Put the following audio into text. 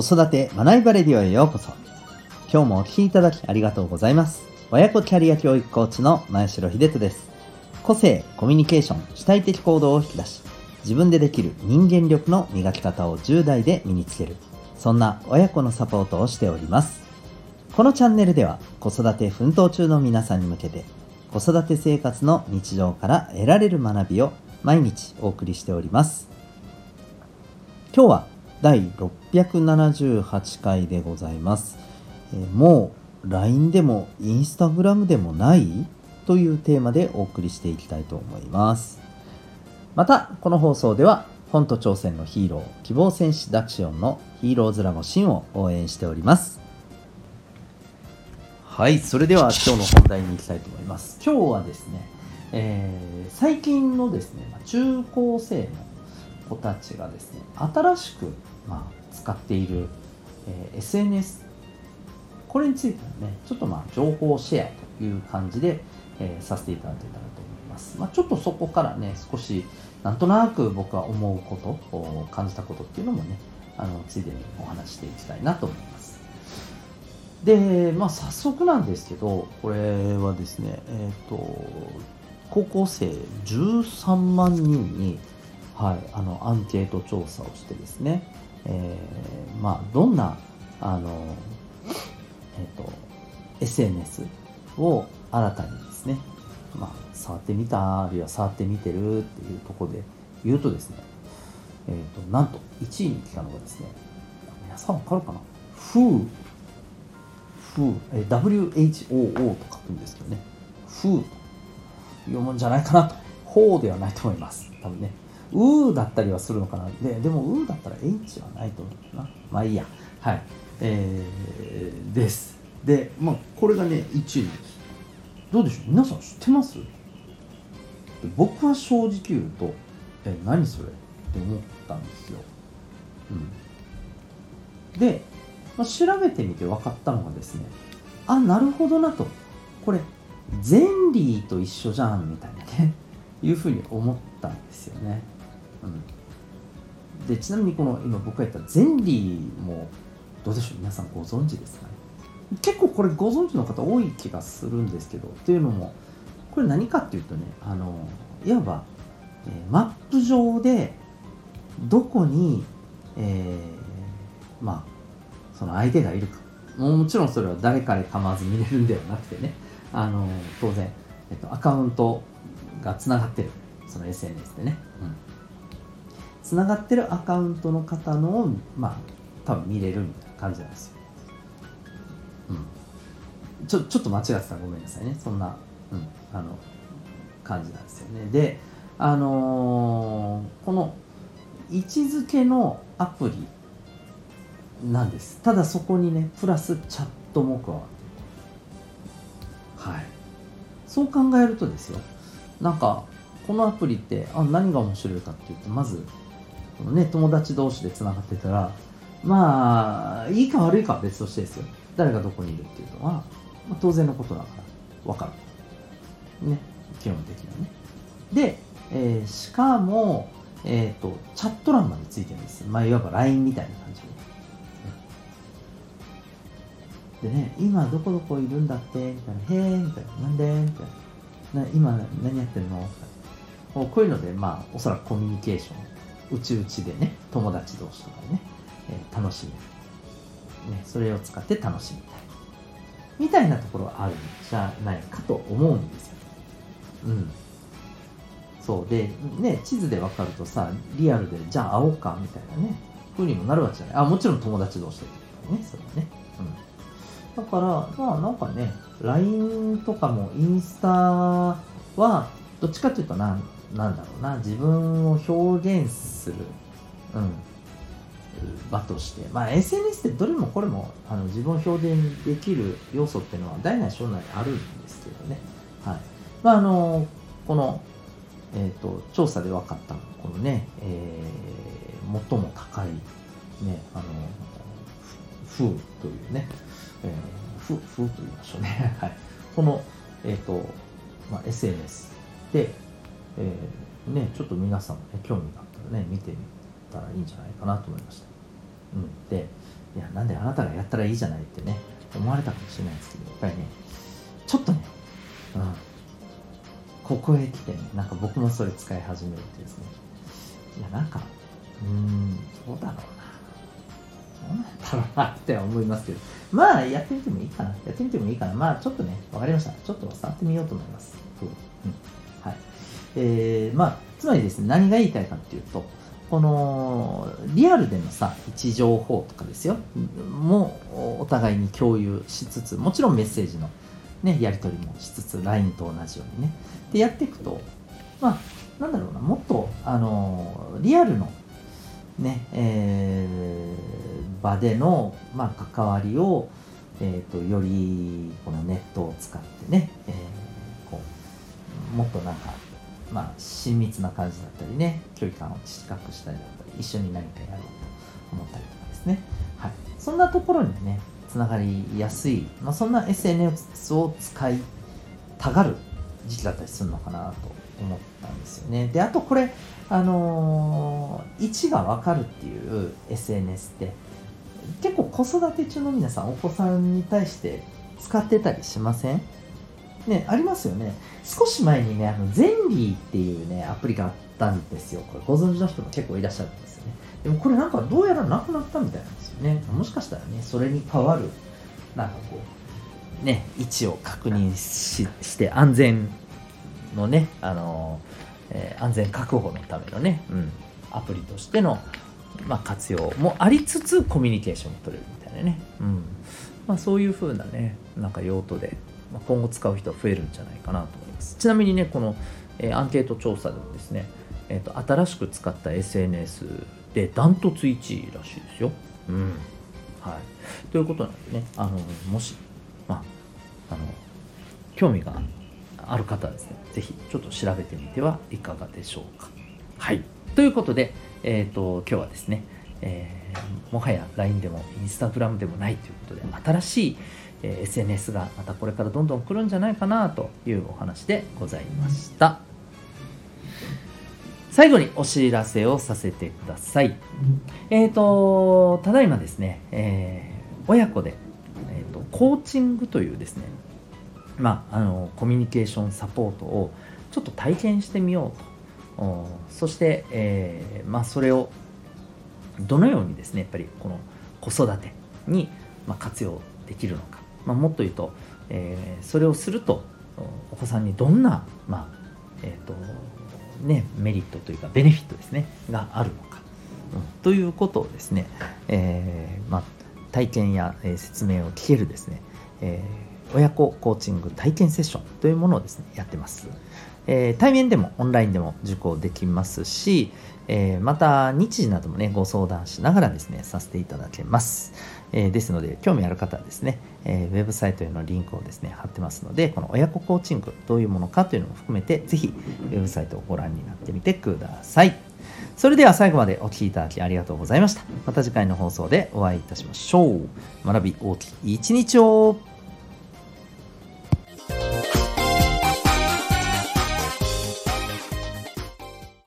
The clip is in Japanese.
子育て学びバレディオへようこそ。今日もお聞きいただきありがとうございます。親子キャリア教育コーチの前城秀人です。個性、コミュニケーション、主体的行動を引き出し、自分でできる人間力の磨き方を10代で身につける。そんな親子のサポートをしております。このチャンネルでは子育て奮闘中の皆さんに向けて子育て生活の日常から得られる学びを毎日お送りしております。今日は第678回でございます。えもう LINE でも Instagram でもないというテーマでお送りしていきたいと思います。また、この放送では本と挑戦のヒーロー、希望戦士ダクシオンのヒーローズラボシンを応援しております。はい、それでは今日の本題に行きたいと思います。今日はですね、えー最近のですね、中高生の子たちがですね、新しく、まあ、使っている、えー SNS、これについてのね、ちょっとまあ情報シェアという感じで、えーさせていただけたらと思います。まあ、ちょっとそこからね、少しなんとなく僕は思うこと、感じたことっていうのもね、あのついでにお話ししていきたいなと思います。で、まあ、早速なんですけど、これはですね、えっ、と、高校生13万人に、はい、あのアンケート調査をしてですね、えーまあ、どんなあの、えっと SNS を新たにですね、まあ、触ってみたあるいは触ってみてるっていうところで言うとですね、えー、となんと1位に来たのがですね皆さんわかるかな？Who Who え WHO と書くんですけどね。Who というもんじゃないかなと。Ho ではないと思います。多分ね。うーだったりはするのかな。ででもうーだったら H はないと思うな。まあいいや。はい。えーです。でまあこれがね1位どうでしょう？皆さん知ってます？僕は正直言うとえ何それ？って思ったんですよ、うん、で、まあ、調べてみて分かったのがですねあなるほどなと。これゼンリーと一緒じゃんみたいなね。いうふうに思ったんですよね、うん、でちなみにこの今僕が言ったゼンリーもどうでしょう？皆さんご存知ですかね？結構これご存知の方多い気がするんですけどっていうのもこれ何かっていうとねあのいわば、えーマップ上でどこに、えーまあその相手がいるか。ももちろんそれは誰かで構わず見れるんではなくてね。あの当然、えっと、アカウントがつながってる。その SNS でね、うん、つながってるアカウントの方のをまあ多分見れるみたいな感じなんですよ。うん、ちょちょっと間違ってたらごめんなさいね。そんな、うん、あの感じなんですよね。であのーこの位置づけのアプリなんです。ただそこにねプラスチャットも加わってる。はい。そう考えるとですよ。なんかこのアプリってあ何が面白いかっていうとまずこのね友達同士でつながってたらまあいいか悪いかは別としてですよ。誰がどこにいるっていうのは、まあ、当然のことだから分かる。ね基本的にはね。で、えーしかも、えー、とチャット欄までついてるんですまあいわば LINE みたいな感じで、でね今どこどこいるんだってみたいな。へえみたいな。なんで？みたいな。な今何やってるの？みたいな。こういうのでまあおそらくコミュニケーション。うちうちでね友達同士とかでね、えー楽しめるね、それを使って楽しみたいみたいなところはあるんじゃないかと思うんですよ。うん。そうで、ね、地図で分かるとさ、リアルでじゃあ会おうかみたいなね、ふうにもなるわけじゃない。あ、もちろん友達同士でね、それはね。うん。だから、まあなんかね、LINE とかもインスタは、どっちかというとな、なんだろうな、自分を表現する、うん、場として、まあ、SNS ってどれもこれもあの自分を表現できる要素っていうのは大なり小なりあるんですけどね、はい。まあ、あのこの、えー、と調査で分かったこのね、えー最も高い、ね、あのふ風というね、えー、風風と言いましょうね、はい、この、えーとまあ、SNS で、えーね、ちょっと皆さんも、ね、興味があったらね見てみたらいいんじゃないかなと思いました。うん、でいやなんであなたがやったらいいじゃないってね思われたかもしれないですけどやっぱりねちょっとね、うん、ここへ来てねなんか僕もそれ使い始めるってですね。いやなんかうーんどうだろうな。どうなんだろうなって思いますけど。まあやってみてもいいかな。やってみてもいいかな。まあちょっとねわかりました。ちょっと触ってみようと思います、うん。えー、まあつまりですね何が言いたいかっていうとこのリアルでのさ位置情報とかですよ。もお互いに共有しつつもちろんメッセージの、ね、やり取りもしつつ LINE と同じようにね。でやっていくとまあなんだろうなもっとあのリアルのねえー場での、まあ、関わりを、えー、とよりこのネットを使ってね、えーこうもっとなんかまあ、親密な感じだったりね距離感を近くしたりだったり一緒に何かやろうと思ったりとかですね、はい、そんなところにねつながりやすい、まあ、そんな SNS を使いたがる時期だったりするのかなと思ったんですよね。であとこれあのー位置が分かるっていう SNS って結構子育て中の皆さんお子さんに対して使ってたりしません？ね、ありますよね。少し前にね、あの、ゼンリーっていうね、アプリがあったんですよ。これご存知の人も結構いらっしゃるんですよね。でもこれなんかどうやらなくなったみたいなんですよね。もしかしたらね、それに代わる、なんかこう、ね、位置を確認しして安全のね、あのえー安全確保のためのね、うん、アプリとしての、まあ、活用もありつつコミュニケーションも取れるみたいなね、うんまあ、そういう風なねなんか用途で、まあ、今後使う人は増えるんじゃないかなと思いますちなみにねこの、えーアンケート調査でもですね、えー、と新しく使った SNS でダントツ1位らしいですよ、うんはい、ということなんでねあのもし、まあ、あの興味がある方はですね、ぜひちょっと調べてみてはいかがでしょうか。はい。ということで、えっ、と、今日はですね、えーもはや LINE でも Instagram でもないということで、新しい、えー SNS がまたこれからどんどん来るんじゃないかなというお話でございました。最後にお知らせをさせてください。えっ、と、ただいまですね、えー親子で、えーと、コーチングというですね、まあ、あのコミュニケーションサポートをちょっと体験してみようとそして、えーまあ、それをどのようにですねやっぱりこの子育てに、活用できるのか、まあ、もっと言うと、えーそれをするとお子さんにどんな、まあえーとね、メリットというかベネフィットですねがあるのか、うん。ということをですね、えーまあ、体験や、え説明を聞けるですね、えー親子コーチング体験セッションというものをですねやってます、えー対面でもオンラインでも受講できますし、えーまた日時などもねご相談しながらですねさせていただけます、えーですので興味ある方はですね、えーウェブサイトへのリンクをですね貼ってますのでこの親子コーチングどういうものかというのも含めてぜひウェブサイトをご覧になってみてください。それでは最後までお聴きいただきありがとうございました。また次回の放送でお会いいたしましょう。学び大きい一日を。